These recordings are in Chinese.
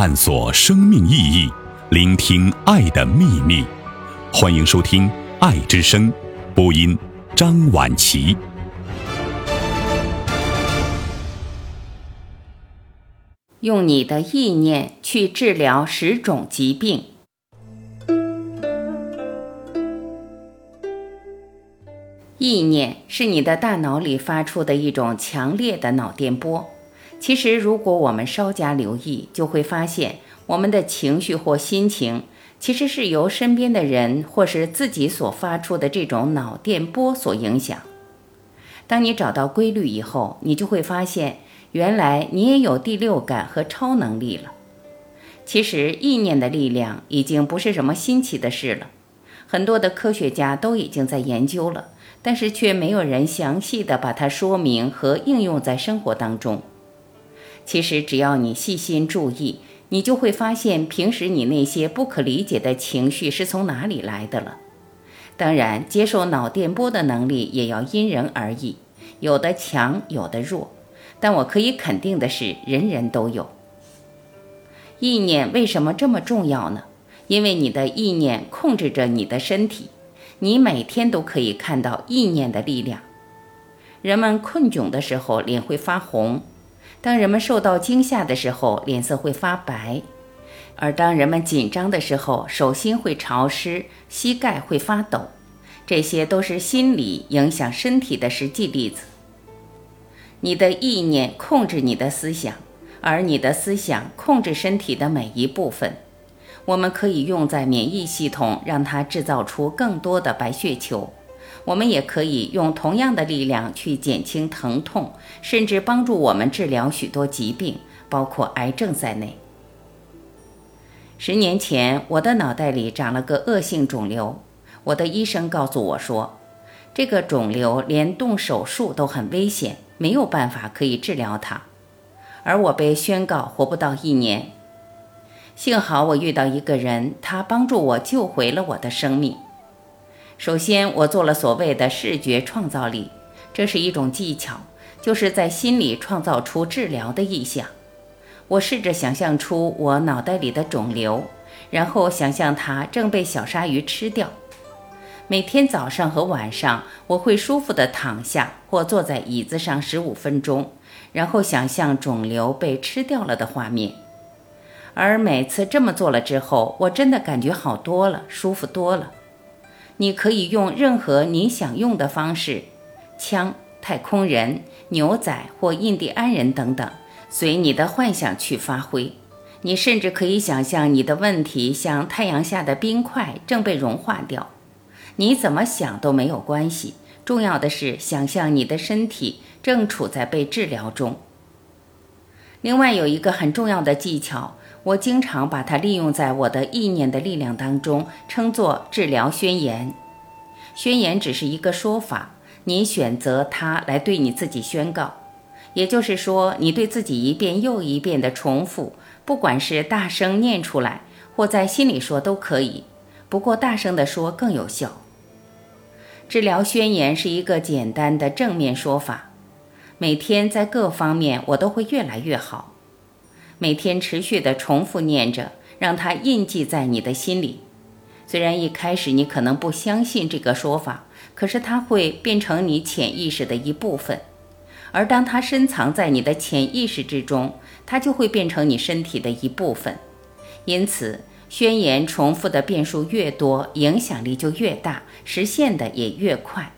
探索生命意义，聆听爱的秘密。欢迎收听《爱之声》，播音张婉琪。用你的意念去治疗十种疾病。意念是你的大脑里发出的一种强烈的脑电波。其实，如果我们稍加留意，就会发现我们的情绪或心情，其实是由身边的人或是自己所发出的这种脑电波所影响。当你找到规律以后，你就会发现，原来你也有第六感和超能力了。其实，意念的力量已经不是什么新奇的事了，很多的科学家都已经在研究了。但是却没有人详细的把它说明和应用在生活当中。其实只要你细心注意，你就会发现平时你那些不可理解的情绪是从哪里来的了。当然，接受脑电波的能力也要因人而异，有的强，有的弱。但我可以肯定的是，人人都有。意念为什么这么重要呢？因为你的意念控制着你的身体。你每天都可以看到意念的力量。人们困窘的时候脸会发红，当人们受到惊吓的时候脸色会发白，而当人们紧张的时候手心会潮湿，膝盖会发抖。这些都是心理影响身体的实际例子。你的意念控制你的思想，而你的思想控制身体的每一部分。我们可以用在免疫系统，让它制造出更多的白血球。我们也可以用同样的力量去减轻疼痛，甚至帮助我们治疗许多疾病，包括癌症在内。十年前，我的脑袋里长了个恶性肿瘤，我的医生告诉我说，这个肿瘤连动手术都很危险，没有办法可以治疗它，而我被宣告活不到一年。幸好我遇到一个人，他帮助我救回了我的生命。首先，我做了所谓的视觉创造力，这是一种技巧，就是在心里创造出治疗的意象。我试着想象出我脑袋里的肿瘤，然后想象它正被小鲨鱼吃掉。每天早上和晚上，我会舒服地躺下或坐在椅子上十五分钟，然后想象肿瘤被吃掉了的画面。而每次这么做了之后，我真的感觉好多了，舒服多了。你可以用任何你想用的方式，枪、太空人、牛仔或印第安人等等，随你的幻想去发挥。你甚至可以想象你的问题像太阳下的冰块正被融化掉。你怎么想都没有关系，重要的是想象你的身体正处在被治疗中。另外有一个很重要的技巧。我经常把它利用在我的意念的力量当中，称作治疗宣言。宣言只是一个说法，你选择它来对你自己宣告。也就是说，你对自己一遍又一遍的重复，不管是大声念出来，或在心里说都可以。不过大声的说更有效。治疗宣言是一个简单的正面说法，每天在各方面我都会越来越好。每天持续的重复念着，让它印记在你的心里。虽然一开始你可能不相信这个说法，可是它会变成你潜意识的一部分。而当它深藏在你的潜意识之中，它就会变成你身体的一部分。因此，宣言重复的遍数越多，影响力就越大，实现的也越快。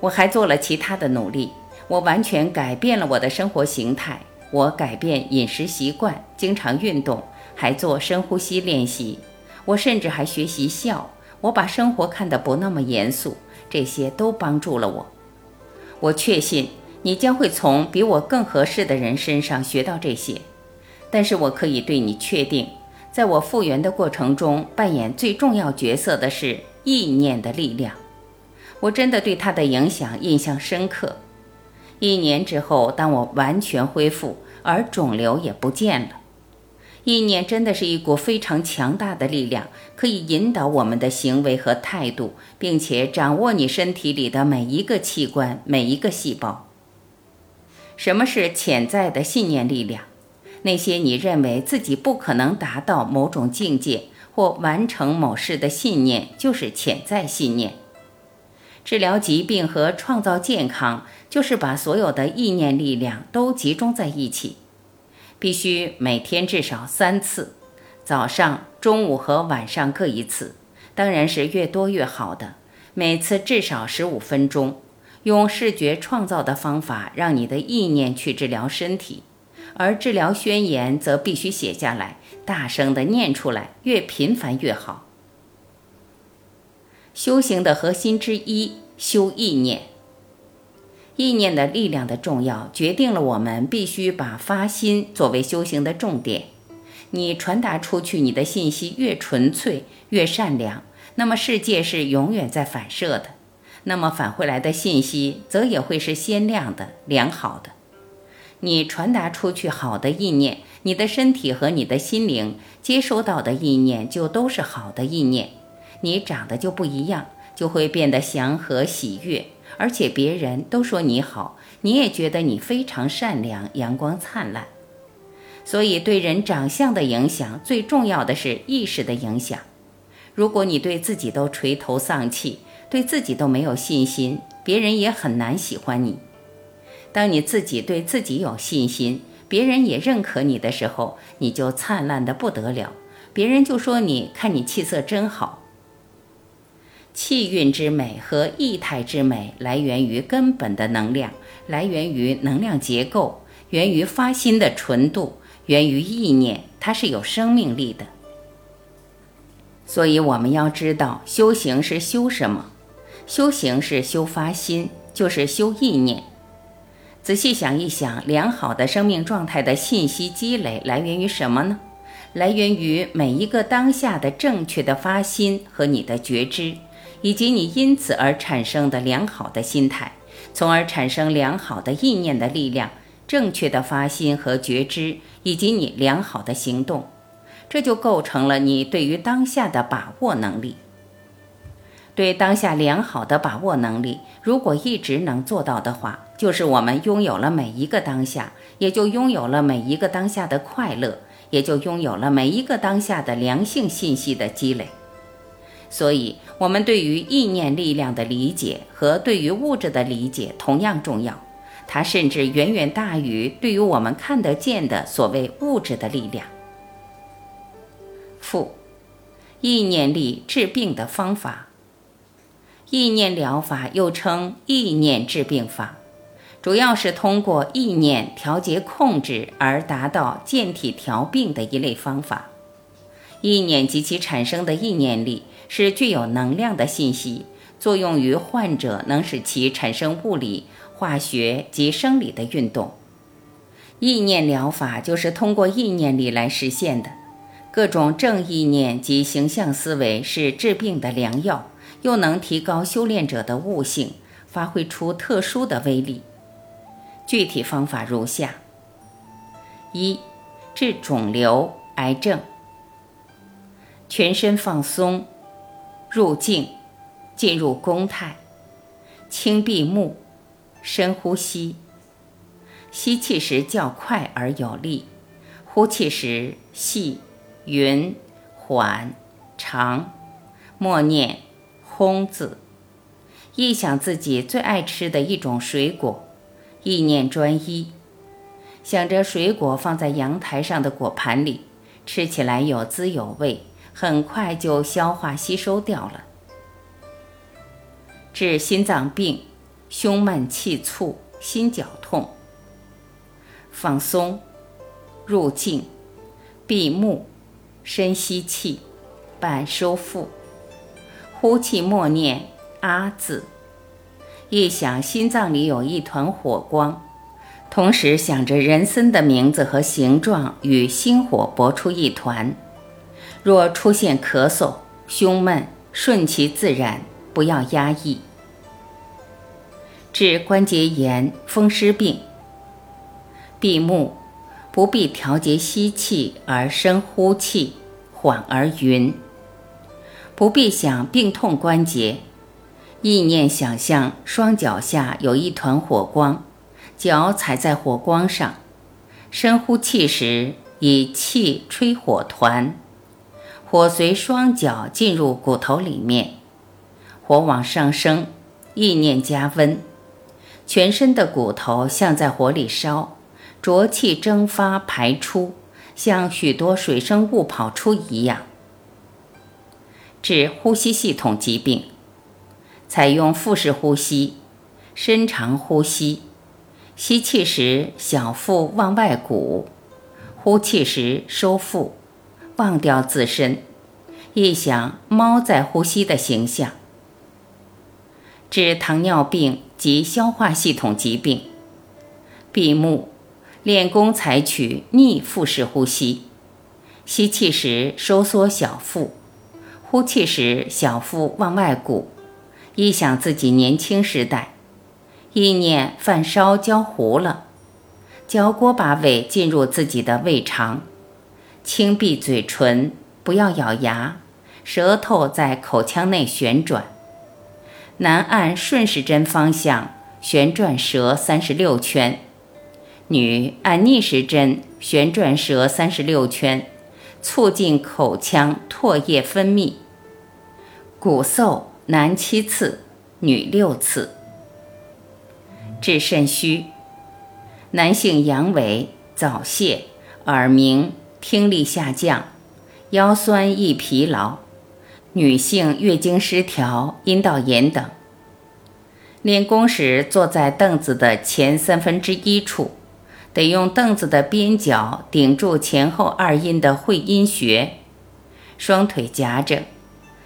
我还做了其他的努力，我完全改变了我的生活形态。我改变饮食习惯，经常运动，还做深呼吸练习。我甚至还学习笑。我把生活看得不那么严肃，这些都帮助了我。我确信你将会从比我更合适的人身上学到这些。但是我可以对你确定，在我复原的过程中，扮演最重要角色的是意念的力量。我真的对它的影响印象深刻。一年之后，当我完全恢复，而肿瘤也不见了。意念真的是一股非常强大的力量，可以引导我们的行为和态度，并且掌握你身体里的每一个器官、每一个细胞。什么是潜在的信念力量？那些你认为自己不可能达到某种境界或完成某事的信念，就是潜在信念。治疗疾病和创造健康，就是把所有的意念力量都集中在一起。必须每天至少三次，早上、中午和晚上各一次，当然是越多越好的。每次至少十五分钟，用视觉创造的方法，让你的意念去治疗身体。而治疗宣言则必须写下来，大声地念出来，越频繁越好。修行的核心之一，修意念。意念的力量的重要，决定了我们必须把发心作为修行的重点。你传达出去你的信息越纯粹、越善良，那么世界是永远在反射的，那么返回来的信息则也会是鲜亮的、良好的。你传达出去好的意念，你的身体和你的心灵接收到的意念就都是好的意念，你长得就不一样，就会变得祥和喜悦，而且别人都说你好，你也觉得你非常善良、阳光灿烂。所以，对人长相的影响最重要的是意识的影响。如果你对自己都垂头丧气，对自己都没有信心，别人也很难喜欢你。当你自己对自己有信心，别人也认可你的时候，你就灿烂的不得了。别人就说你看你气色真好。气韵之美和意态之美来源于根本的能量，来源于能量结构，源于发心的纯度，源于意念，它是有生命力的。所以我们要知道，修行是修什么？修行是修发心，就是修意念。仔细想一想，良好的生命状态的信息积累来源于什么呢？来源于每一个当下的正确的发心和你的觉知，以及你因此而产生的良好的心态，从而产生良好的意念的力量。正确的发心和觉知，以及你良好的行动，这就构成了你对于当下的把握能力。对当下良好的把握能力，如果一直能做到的话，就是我们拥有了每一个当下，也就拥有了每一个当下的快乐，也就拥有了每一个当下的良性信息的积累。所以，我们对于意念力量的理解和对于物质的理解同样重要，它甚至远远大于对于我们看得见的所谓物质的力量。负，意念力治病的方法。意念疗法又称意念治病法，主要是通过意念调节控制而达到健体调病的一类方法。意念及其产生的意念力是具有能量的信息，作用于患者，能使其产生物理、化学及生理的运动。意念疗法就是通过意念力来实现的。各种正意念及形象思维是治病的良药。又能提高修炼者的悟性，发挥出特殊的威力。具体方法如下：一、治肿瘤、癌症。全身放松，入静，进入宫态，轻闭目，深呼吸。吸气时较快而有力，呼气时细、匀、缓、长。默念。空字，意想自己最爱吃的一种水果，意念专一，想着水果放在阳台上的果盘里，吃起来有滋有味，很快就消化吸收掉了。治心脏病，胸闷气促，心绞痛。放松，入静，闭目，深吸气，半收腹。呼气，默念“阿”字，一想心脏里有一团火光，同时想着人参的名字和形状与心火搏出一团。若出现咳嗽、胸闷，顺其自然，不要压抑。治关节炎、风湿病，闭目，不必调节吸气，而深呼气，缓而匀。不必想病痛关节，意念想象双脚下有一团火光，脚踩在火光上，深呼气时，以气吹火团，火随双脚进入骨头里面，火往上升，意念加温，全身的骨头像在火里烧，浊气蒸发排出，像许多水生物跑出一样。治呼吸系统疾病，采用腹式呼吸，深长呼吸。吸气时，小腹往外鼓；呼气时收腹，忘掉自身，一想猫在呼吸的形象。治糖尿病及消化系统疾病。闭目练功，采取逆腹式呼吸。吸气时收缩小腹，呼气时小腹往外鼓，一想自己年轻时代。意念饭烧焦糊了，嚼锅把胃进入自己的胃肠，轻闭嘴唇，不要咬牙，舌头在口腔内旋转。男按顺时针方向旋转舌三十六圈，女按逆时针旋转舌三十六圈，促进口腔唾液分泌。骨嗽，男七次，女六次。治肾虚，男性阳痿、早泄、耳鸣、听力下降、腰酸易疲劳；女性月经失调、阴道炎等。练功时坐在凳子的前三分之一处，得用凳子的边角顶住前后二阴的会阴穴，双腿夹着，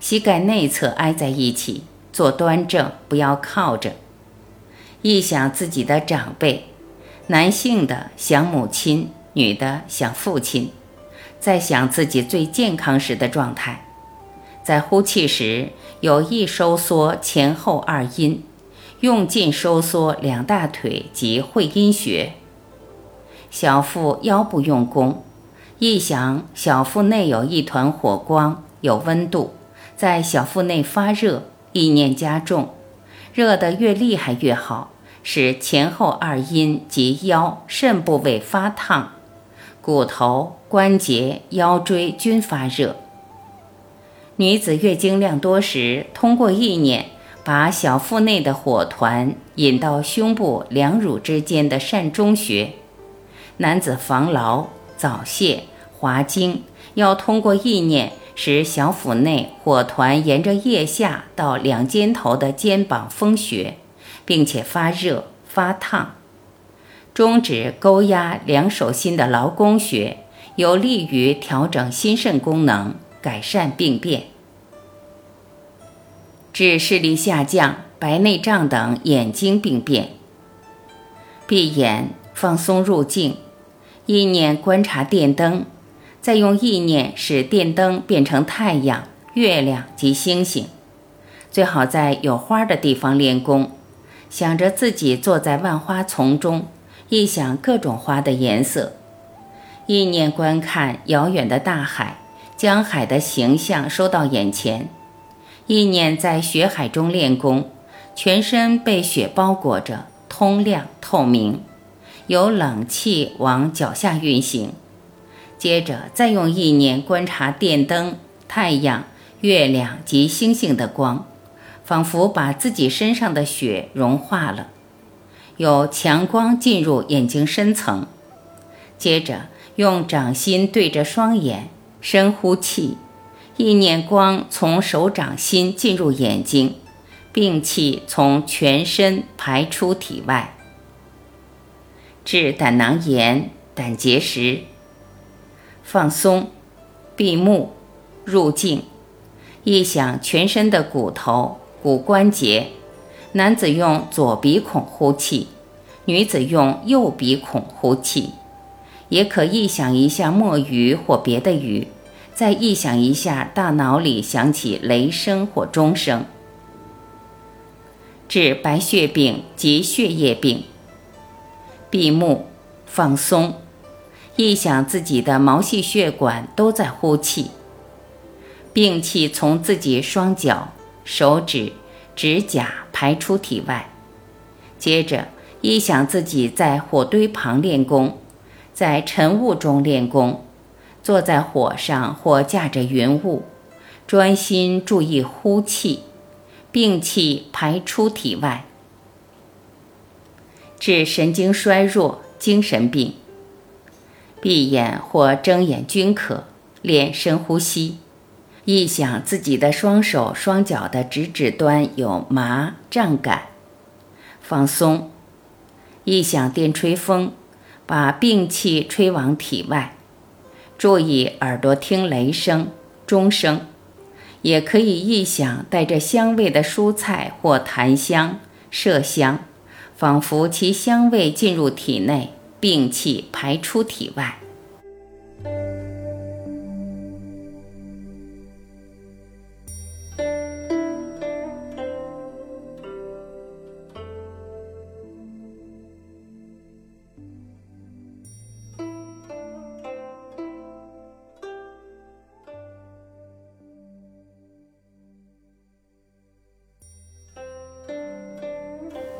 膝盖内侧挨在一起，坐端正，不要靠着。忆想自己的长辈，男性的想母亲，女的想父亲，在想自己最健康时的状态。在呼气时，有意收缩前后二阴，用劲收缩两大腿及会阴穴。小腹腰部用功，忆想小腹内有一团火光，有温度，在小腹内发热，意念加重。热得越厉害越好，使前后二阴及腰肾部位发烫，骨头、关节、腰椎均发热。女子月经量多时，通过意念把小腹内的火团引到胸部两乳之间的膻中穴。男子防劳、早泄、滑精，要通过意念。使小腹内火团沿着腋下到两肩头的肩膀风穴，并且发热发烫。中指勾压两手心的劳宫穴，有利于调整心肾功能，改善病变。治视力下降、白内障等眼睛病变。闭眼放松入静，意念观察电灯。再用意念使电灯变成太阳、月亮及星星，最好在有花的地方练功，想着自己坐在万花丛中，一想各种花的颜色，意念观看遥远的大海，将海的形象收到眼前，意念在雪海中练功，全身被雪包裹着，通亮透明，有冷气往脚下运行。接着再用意念观察电灯、太阳、月亮及星星的光，仿佛把自己身上的雪融化了，有强光进入眼睛深层。接着用掌心对着双眼，深呼气，意念光从手掌心进入眼睛，病气从全身排出体外。治胆囊炎、胆结石。放松，闭目，入静，一想全身的骨头、骨关节。男子用左鼻孔呼气，女子用右鼻孔呼气。也可臆想一下墨鱼或别的鱼，再臆想一下大脑里响起雷声或钟声。治白血病及血液病。闭目，放松。臆想自己的毛细血管都在呼气，病气从自己双脚、手指、指甲排出体外。接着，臆想自己在火堆旁练功，在晨雾中练功，坐在火上或驾着云雾，专心注意呼气，病气排出体外。治神经衰弱、精神病，闭眼或睁眼均可，练深呼吸。臆想自己的双手、双脚的指指端有麻胀感，放松。臆想电吹风，把病气吹往体外。注意耳朵听雷声、钟声，也可以臆想带着香味的蔬菜或檀香、麝香，仿佛其香味进入体内，病气排出体外。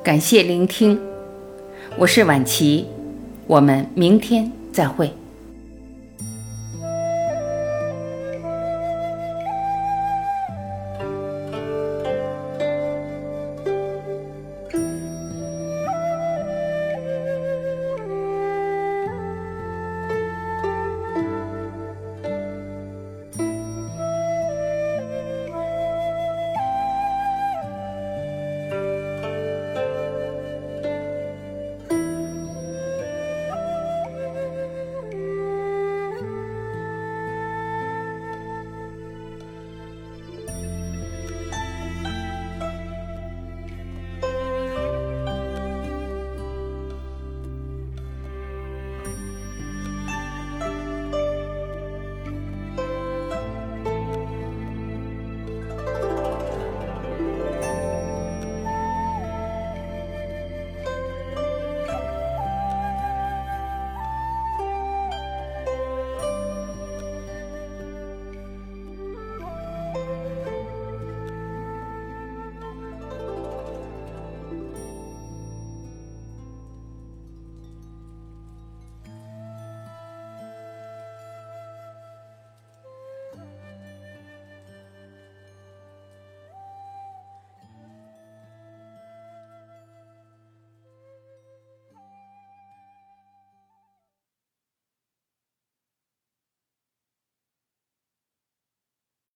感谢聆听，我是婉琪，我们明天再会。